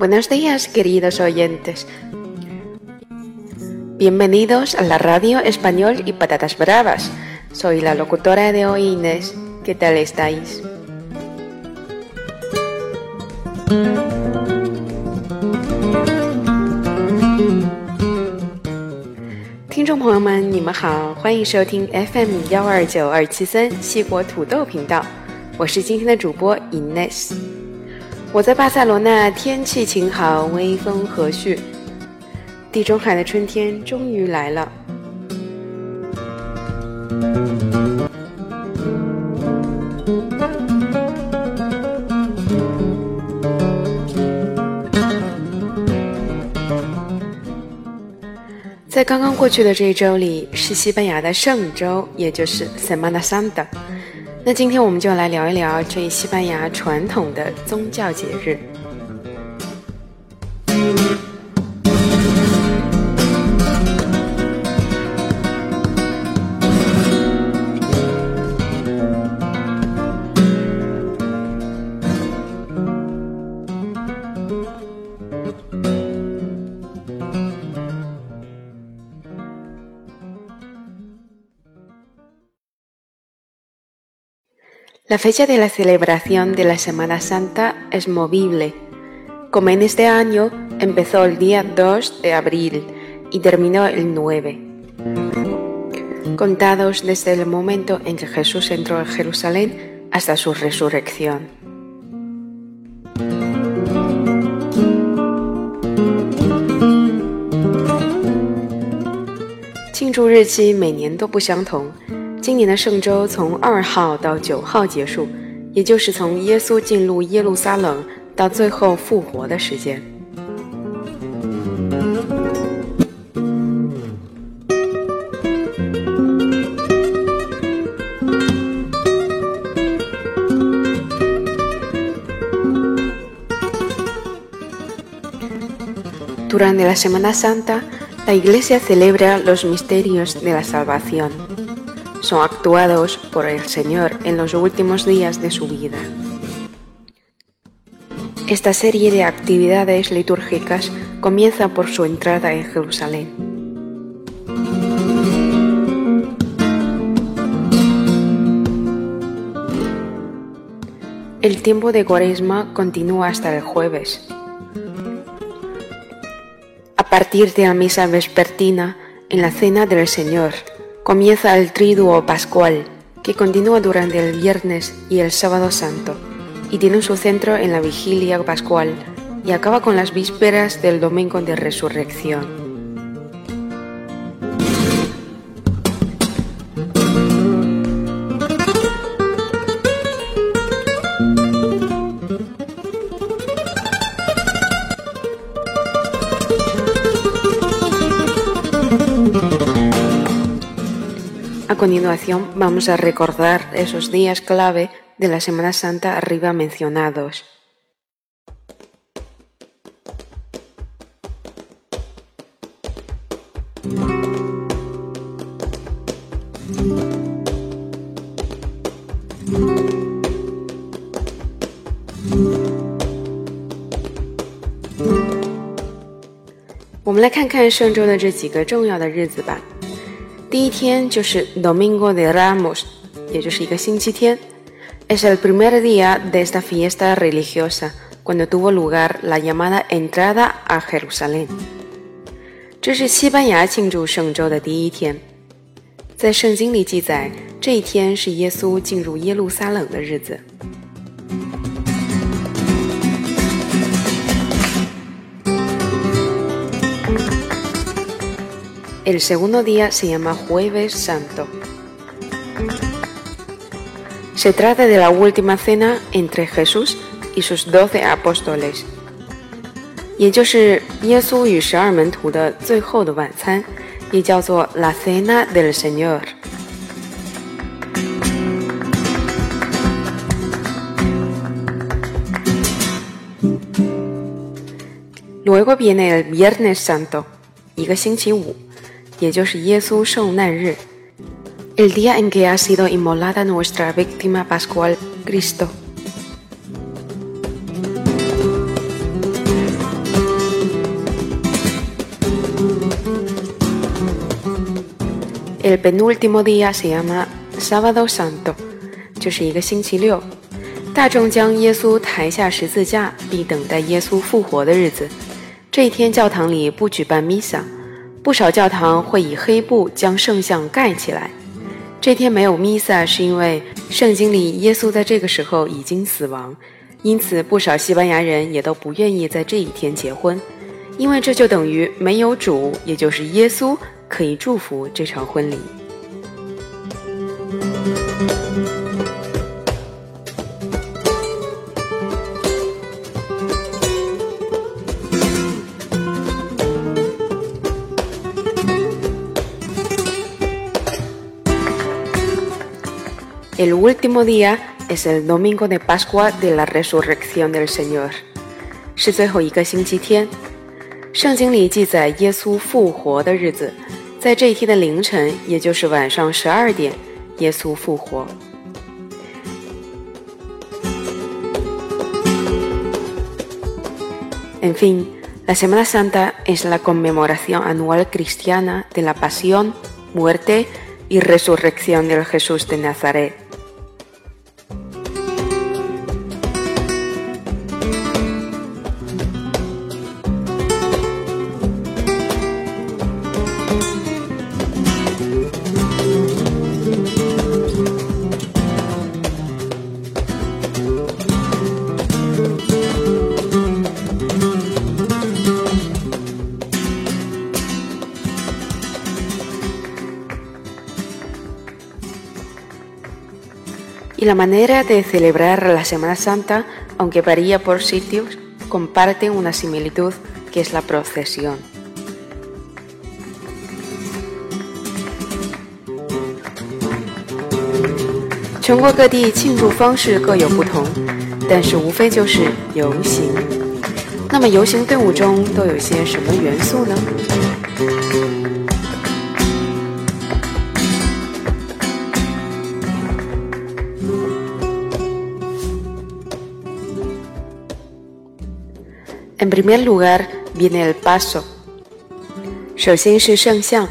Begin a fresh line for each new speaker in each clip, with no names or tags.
Buenos días, queridos oyentes. Bienvenidos a la radio español y patatas bravas. Soy la locutora de hoy, Inés. ¿Qué tal estáis? 听众朋友们，你们好，欢迎收听 FM 幺二九二七三西国土豆频道，我是今天的主播 Ines。 我在巴塞罗那，天气晴好，微风和煦，地中海的春天终于来了。在刚刚过去的这一周里，是西班牙的圣周，也就是 Semana Santa。那今天我们就来聊一聊这西班牙传统的宗教节日。La fecha de la celebración de la Semana Santa es movible. Como en este año, empezó el día 2 de abril y terminó el 9. Contados desde el momento en que Jesús entró a Jerusalén hasta su resurrección. 今年的圣周从二号到九号结束，也就是从耶稣进入耶路撒冷到最后复活的时间。Durante la Semana Santa, la Iglesia celebra los misterios de la salvación. Son actuados por el Señor en los últimos días de su vida. Esta serie de actividades litúrgicas comienza por su entrada en Jerusalén. El tiempo de Cuaresma continúa hasta el jueves. A partir de la misa vespertina, en la cena del Señor, comienza el triduo pascual, que continúa durante el viernes y el sábado santo, y tiene su centro en la vigilia pascual, y acaba con las vísperas del domingo de resurrección. continuación vamos a recordar esos días clave de la Semana Santa arriba mencionados. 我们来看看上周的这几个重要的日子吧。第一天就是 Domingo de Ramos，也就是一个星期天。Es el primer día de esta fiesta religiosa cuando tuvo lugar la llamada entrada a Jerusalén。这是西班牙庆祝圣周的第一天。在圣经里记载，这一天是耶稣进入耶路撒冷的日子。El segundo día se llama Jueves Santo. Se trata de la última cena entre Jesús y sus doce apóstoles，也就是耶稣与十二门徒的最后的晚餐，也叫做 La Cena del Señor。Luego viene el Viernes Santo，一个星期五。 也就是耶稣受难日。El día en que ha sido inmolada nuestra víctima pascual, Cristo。El penúltimo día se llama Sábado Santo，就是一个星期六。大众将耶稣抬下十字架，并等待耶稣复活的日子。这一天，教堂里不举办弥撒。不少教堂会以黑布将圣像盖起来。这天没有弥撒，是因为圣经里耶稣在这个时候已经死亡，因此不少西班牙人也都不愿意在这一天结婚，因为这就等于没有主，也就是耶稣可以祝福这场婚礼。El último día es el domingo de Pascua de la Resurrección del Señor，是最后一个星期天。圣经里记载耶稣复活的日子，在这一天的凌晨，也就是晚上十二点，耶稣复活。En fin, la Semana Santa es la conmemoración anual cristiana de la pasión, muerte y resurrección del Jesús de Nazaret. y la manera de celebrar la Semana Santa, aunque varía por sitios, comparten una similitud que es la procesión. 那么游行队伍中都有些什么元素呢？Primer lugar viene el paso。首先是圣像，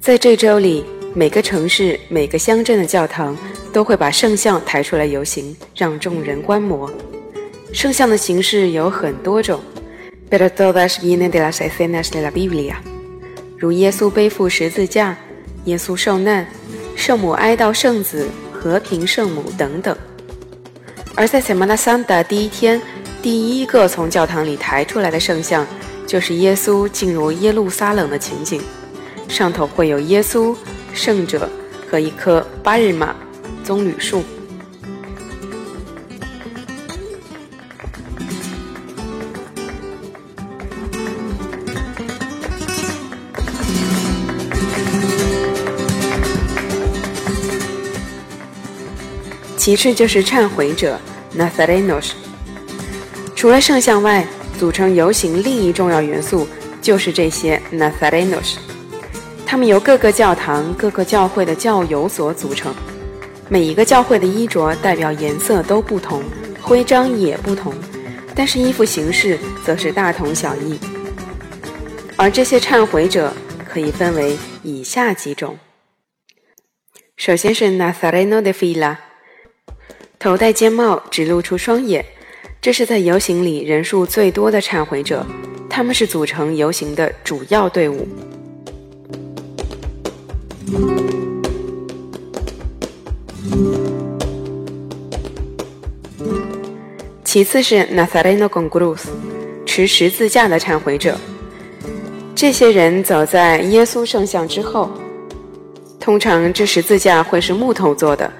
在这周里，每个城市、每个乡镇的教堂都会把圣像抬出来游行，让众人观摩。圣像的形式有很多种，pero todas vienen de las escenas de la Biblia，如耶稣背负十字架、耶稣受难、圣母哀悼圣子、和平圣母等等。而在 Semana Santa 第一天。第一个从教堂里抬出来的圣像，就是耶稣进入耶路撒冷的情景，上头会有耶稣、圣者和一棵巴日玛棕榈树。其次就是忏悔者 （Nazarenos）。除了圣像外，组成游行另一重要元素就是这些 Nazarenos。他们由各个教堂、各个教会的教友所组成，每一个教会的衣着代表颜色都不同，徽章也不同，但是衣服形式则是大同小异。而这些忏悔者可以分为以下几种：首先是 Nazareno de Fila，头戴尖帽，只露出双眼。这是在游行里人数最多的忏悔者，他们是组成游行的主要队伍。其次是 Nazareno con cruz，持十字架的忏悔者。这些人走在耶稣圣像之后，通常这十字架会是木头做的，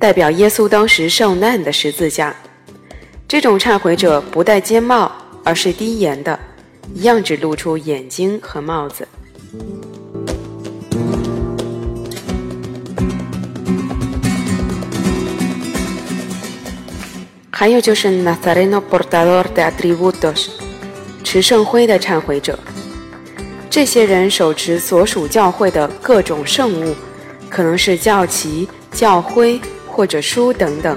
代表耶稣当时受难的十字架。这种忏悔者不戴尖帽，而是低檐的，一样只露出眼睛和帽子。还有就是 Nazareno portador de atributos，持圣徽的忏悔者。这些人手持所属教会的各种圣物，可能是教旗、教徽或者书等等。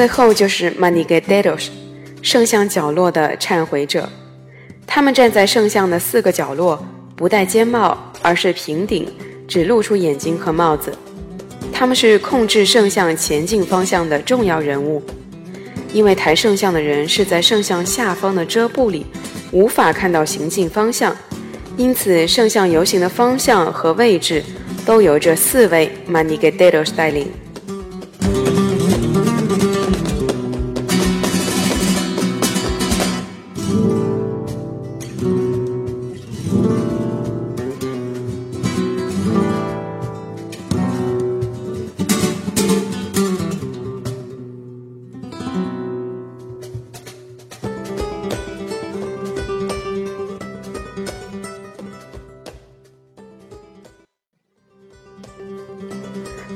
最后就是 Manigueteros，圣像角落的忏悔者。他们站在圣像的四个角落，不戴尖帽，而是平顶，只露出眼睛和帽子。他们是控制圣像前进方向的重要人物，因为抬圣像的人是在圣像下方的遮布里，无法看到行进方向，因此圣像游行的方向和位置都由这四位 Manigueteros 带领。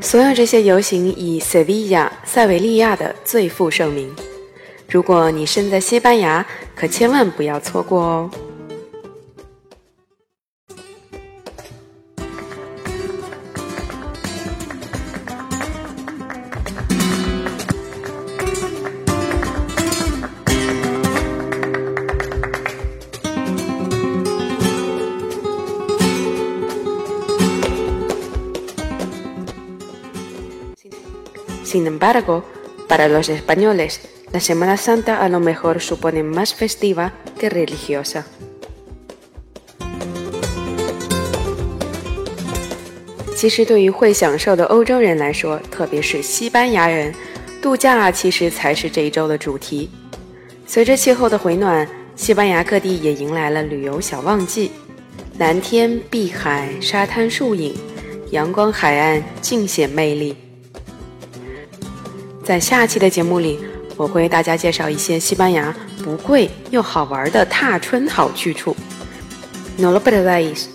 所有这些游行以塞维亚（塞维利亚）的最负盛名。如果你身在西班牙，可千万不要错过哦。Sin embargo, para los españoles, la Semana Santa a lo mejor supone más festiva que religiosa. 其实，对于会享受的欧洲人来说，特别是西班牙人，度假其实才是这一周的主题。随着气候的回暖，西班牙各地也迎来了旅游小旺季。蓝天、碧海、沙滩、树影、阳光海岸，尽显魅力。在下期的节目里，我会为大家介绍一些西班牙不贵又好玩的踏春好去处。No lo perdáis。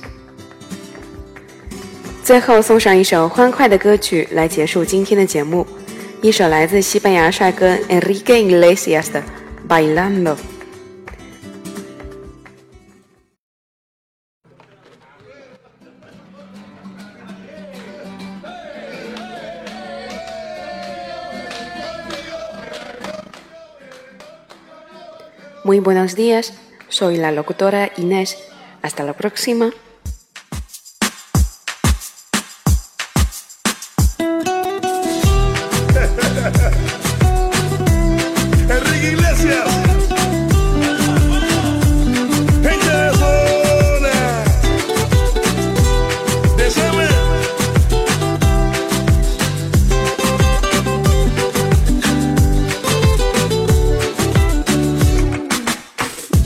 最后送上一首欢快的歌曲来结束今天的节目，一首来自西班牙帅哥 Enrique Iglesias 的《Bailando》。Muy buenos días, soy la locutora Inés. Hasta la próxima.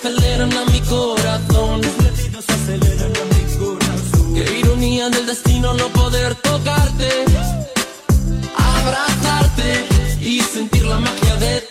Aceleran a mi corazón. aceleran a mi corazón. Qué ironía del destino no poder tocarte, abrazarte y sentir la magia de tu